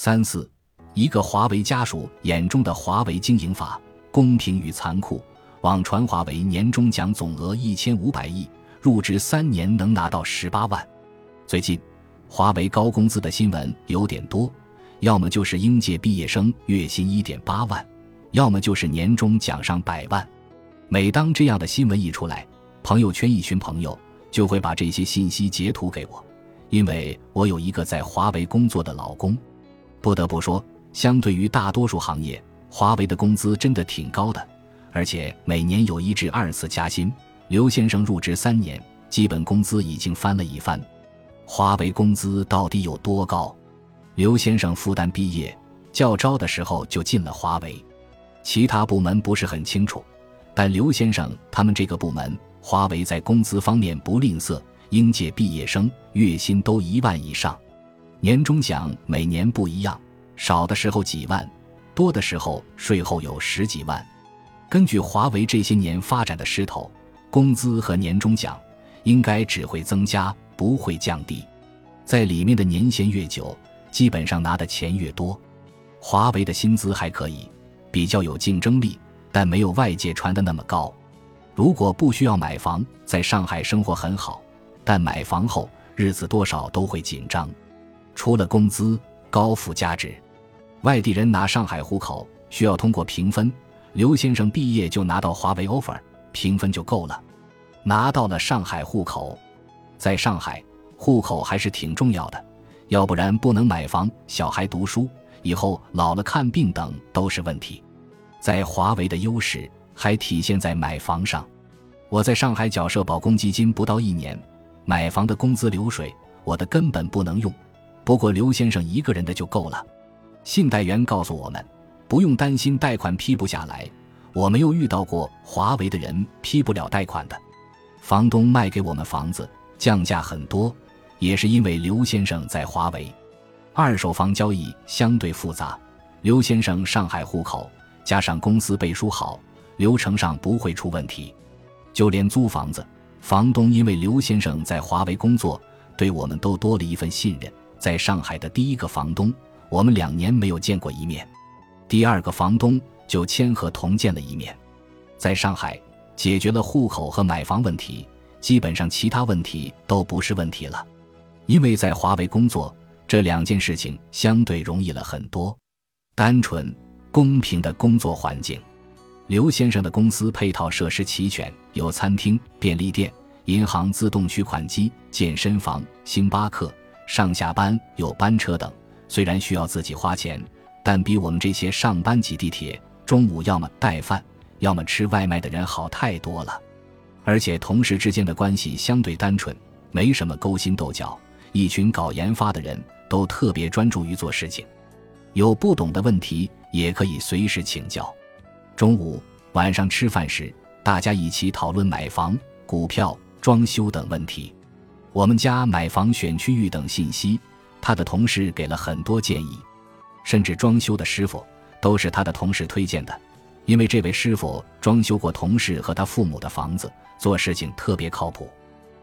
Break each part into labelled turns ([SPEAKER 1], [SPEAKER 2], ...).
[SPEAKER 1] 三四，一个华为家属眼中的华为经营法，公平与残酷。网传华为年终奖总额一千五百亿，入职三年能拿到十八万。最近，华为高工资的新闻有点多，要么就是应届毕业生月薪一点八万，要么就是年终奖上百万。每当这样的新闻一出来，朋友圈一群朋友就会把这些信息截图给我，因为我有一个在华为工作的老公。不得不说，相对于大多数行业，华为的工资真的挺高的，而且每年有一至二次加薪。刘先生入职三年，基本工资已经翻了一番。华为工资到底有多高？刘先生复旦毕业，教招的时候就进了华为，其他部门不是很清楚，但刘先生他们这个部门，华为在工资方面不吝啬，应届毕业生月薪都一万以上。年终奖每年不一样，少的时候几万，多的时候税后有十几万。根据华为这些年发展的势头，工资和年终奖应该只会增加，不会降低。在里面的年限越久，基本上拿的钱越多。华为的薪资还可以，比较有竞争力，但没有外界传的那么高。如果不需要买房，在上海生活很好，但买房后日子多少都会紧张。除了工资高附加值，外地人拿上海户口需要通过评分。刘先生毕业就拿到华为 offer，评分就够了，拿到了上海户口。在上海，户口还是挺重要的，要不然不能买房、小孩读书、以后老了看病等都是问题。在华为的优势还体现在买房上。我在上海缴社保公积金不到一年，买房的工资流水，我的根本不能用。不过刘先生一个人的就够了。信贷员告诉我们，不用担心贷款批不下来。我没有遇到过华为的人批不了贷款的。房东卖给我们房子降价很多，也是因为刘先生在华为。二手房交易相对复杂，刘先生上海户口加上公司背书好，流程上不会出问题。就连租房子，房东因为刘先生在华为工作，对我们都多了一份信任。在上海的第一个房东，我们两年没有见过一面；第二个房东就签合同见了一面。在上海解决了户口和买房问题，基本上其他问题都不是问题了。因为在华为工作，这两件事情相对容易了很多。单纯、公平的工作环境，刘先生的公司配套设施齐全，有餐厅、便利店、银行自动取款机、健身房、星巴克。上下班有班车等，虽然需要自己花钱，但比我们这些上班挤地铁、中午要么带饭，要么吃外卖的人好太多了。而且同事之间的关系相对单纯，没什么勾心斗角。一群搞研发的人都特别专注于做事情，有不懂的问题也可以随时请教。中午、晚上吃饭时，大家一起讨论买房、股票、装修等问题。我们家买房选区域等信息，他的同事给了很多建议，甚至装修的师傅都是他的同事推荐的，因为这位师傅装修过同事和他父母的房子，做事情特别靠谱。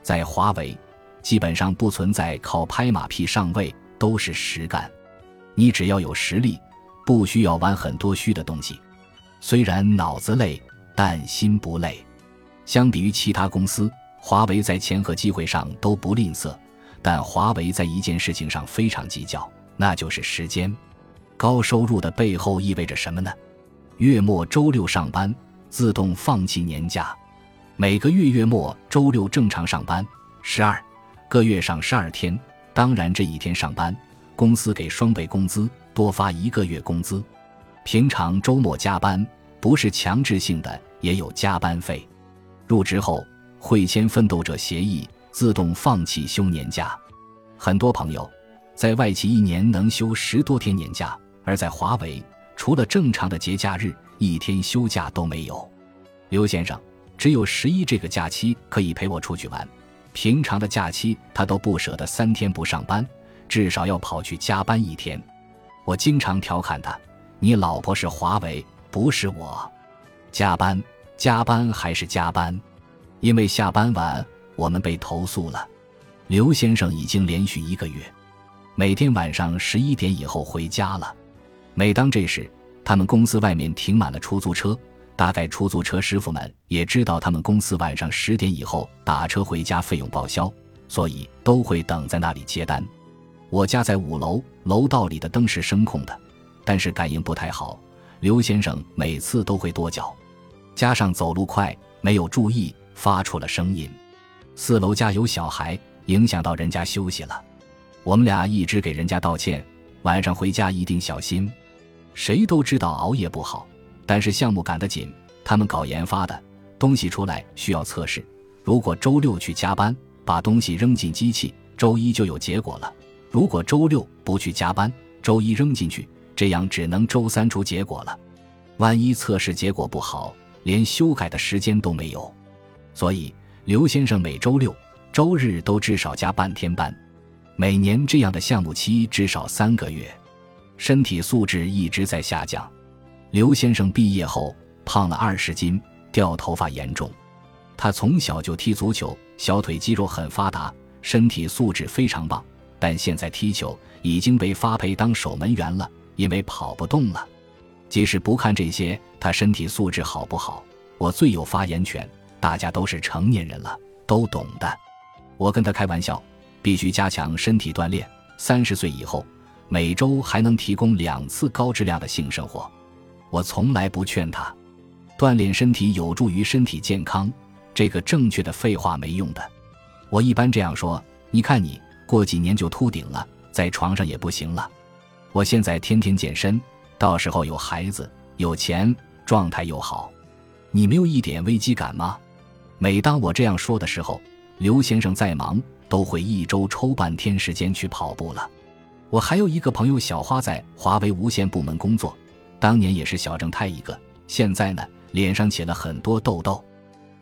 [SPEAKER 1] 在华为，基本上不存在靠拍马屁上位，都是实干。你只要有实力，不需要玩很多虚的东西。虽然脑子累，但心不累。相比于其他公司。华为在钱和机会上都不吝啬，但华为在一件事情上非常计较，那就是时间。高收入的背后意味着什么呢？月末周六上班，自动放弃年假，每个月月末周六正常上班，十二个月上十二天。当然这一天上班，公司给双倍工资，多发一个月工资。平常周末加班不是强制性的，也有加班费。入职后。会签奋斗者协议，自动放弃休年假。很多朋友在外企一年能休十多天年假，而在华为，除了正常的节假日，一天休假都没有。刘先生只有十一这个假期可以陪我出去玩，平常的假期他都不舍得三天不上班，至少要跑去加班一天。我经常调侃他：“你老婆是华为，不是我。加班，加班还是加班。”因为下班晚，我们被投诉了。刘先生已经连续一个月每天晚上十一点以后回家了。每当这时，他们公司外面停满了出租车，大概出租车师傅们也知道他们公司晚上十点以后打车回家费用报销，所以都会等在那里接单。我家在五楼，楼道里的灯是声控的，但是感应不太好。刘先生每次都会跺脚，加上走路快，没有注意发出了声音。四楼家有小孩，影响到人家休息了。我们俩一直给人家道歉，晚上回家一定小心。谁都知道熬夜不好，但是项目赶得紧，他们搞研发的东西出来需要测试。如果周六去加班，把东西扔进机器，周一就有结果了。如果周六不去加班，周一扔进去，这样只能周三出结果了。万一测试结果不好，连修改的时间都没有。所以刘先生每周六、周日都至少加半天班。每年这样的项目期至少三个月，身体素质一直在下降。刘先生毕业后胖了二十斤，掉头发严重。他从小就踢足球，小腿肌肉很发达，身体素质非常棒。但现在踢球已经被发配当守门员了，因为跑不动了。即使不看这些，他身体素质好不好，我最有发言权。大家都是成年人了，都懂的。我跟他开玩笑，必须加强身体锻炼。三十岁以后，每周还能提供两次高质量的性生活。我从来不劝他，锻炼身体有助于身体健康。这个正确的废话没用的。我一般这样说：你看你。过几年就秃顶了，在床上也不行了。我现在天天健身，到时候有孩子、有钱，状态又好，你没有一点危机感吗？每当我这样说的时候，刘先生再忙都会一周抽半天时间去跑步了。我还有一个朋友小花在华为无线部门工作，当年也是小正太一个，现在呢脸上起了很多痘痘。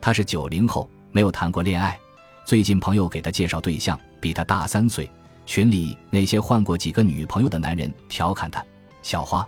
[SPEAKER 1] 他是九零后，没有谈过恋爱。最近朋友给他介绍对象，比他大三岁。群里那些换过几个女朋友的男人调侃他：“小花，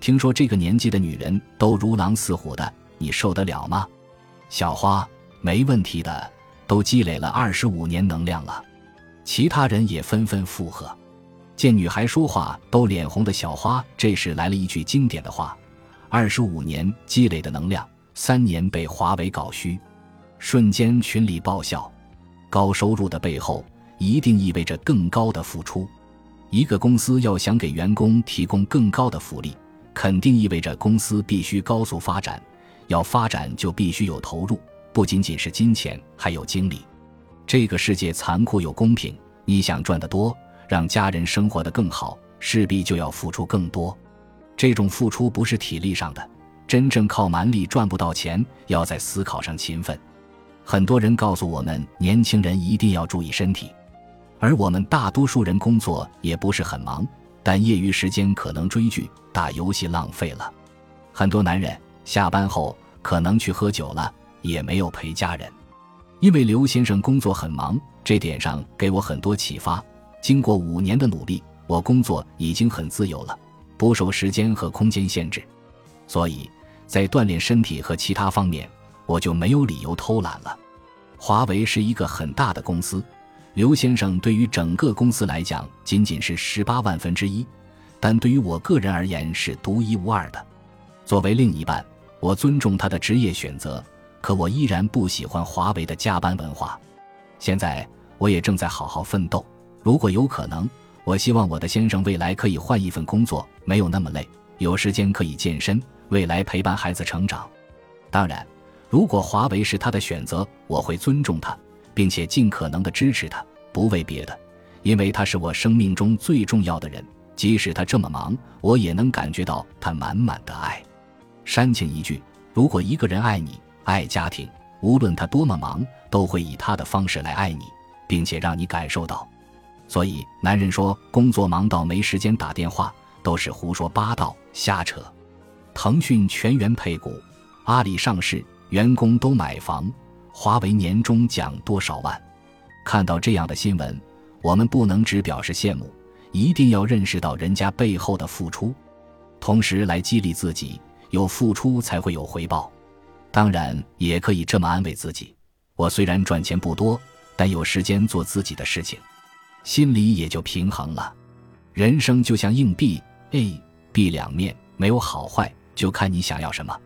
[SPEAKER 1] 听说这个年纪的女人都如狼似虎的，你受得了吗？”小花：“没问题的，都积累了二十五年能量了。”其他人也纷纷附和。见女孩说话都脸红的小花，这时来了一句经典的话：“二十五年积累的能量，三年被华为搞虚。”瞬间群里爆笑。高收入的背后，一定意味着更高的付出。一个公司要想给员工提供更高的福利，肯定意味着公司必须高速发展。要发展，就必须有投入，不仅仅是金钱，还有精力。这个世界残酷又公平，你想赚得多，让家人生活得更好，势必就要付出更多。这种付出不是体力上的，真正靠蛮力赚不到钱，要在思考上勤奋。很多人告诉我们，年轻人一定要注意身体，而我们大多数人工作也不是很忙，但业余时间可能追剧、打游戏浪费了。很多男人下班后可能去喝酒了，也没有陪家人。因为刘先生工作很忙，这点上给我很多启发。经过五年的努力，我工作已经很自由了，不受时间和空间限制，所以在锻炼身体和其他方面。我就没有理由偷懒了。华为是一个很大的公司，刘先生对于整个公司来讲仅仅是十八万分之一，但对于我个人而言是独一无二的。作为另一半，我尊重他的职业选择，可我依然不喜欢华为的加班文化。现在我也正在好好奋斗。如果有可能，我希望我的先生未来可以换一份工作，没有那么累，有时间可以健身，未来陪伴孩子成长。当然。如果华为是他的选择，我会尊重他，并且尽可能的支持他，不为别的，因为他是我生命中最重要的人。即使他这么忙，我也能感觉到他满满的爱。煽情一句：如果一个人爱你，爱家庭，无论他多么忙，都会以他的方式来爱你，并且让你感受到。所以，男人说工作忙到没时间打电话，都是胡说八道、瞎扯。腾讯全员配股，阿里上市。员工都买房，华为年终奖多少万？看到这样的新闻，我们不能只表示羡慕，一定要认识到人家背后的付出，同时来激励自己，有付出才会有回报。当然，也可以这么安慰自己：我虽然赚钱不多，但有时间做自己的事情，心里也就平衡了。人生就像硬币，A、B 两面，没有好坏，就看你想要什么。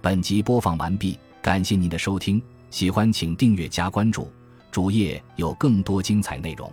[SPEAKER 1] 本集播放完毕，感谢您的收听，喜欢请订阅加关注，主页有更多精彩内容。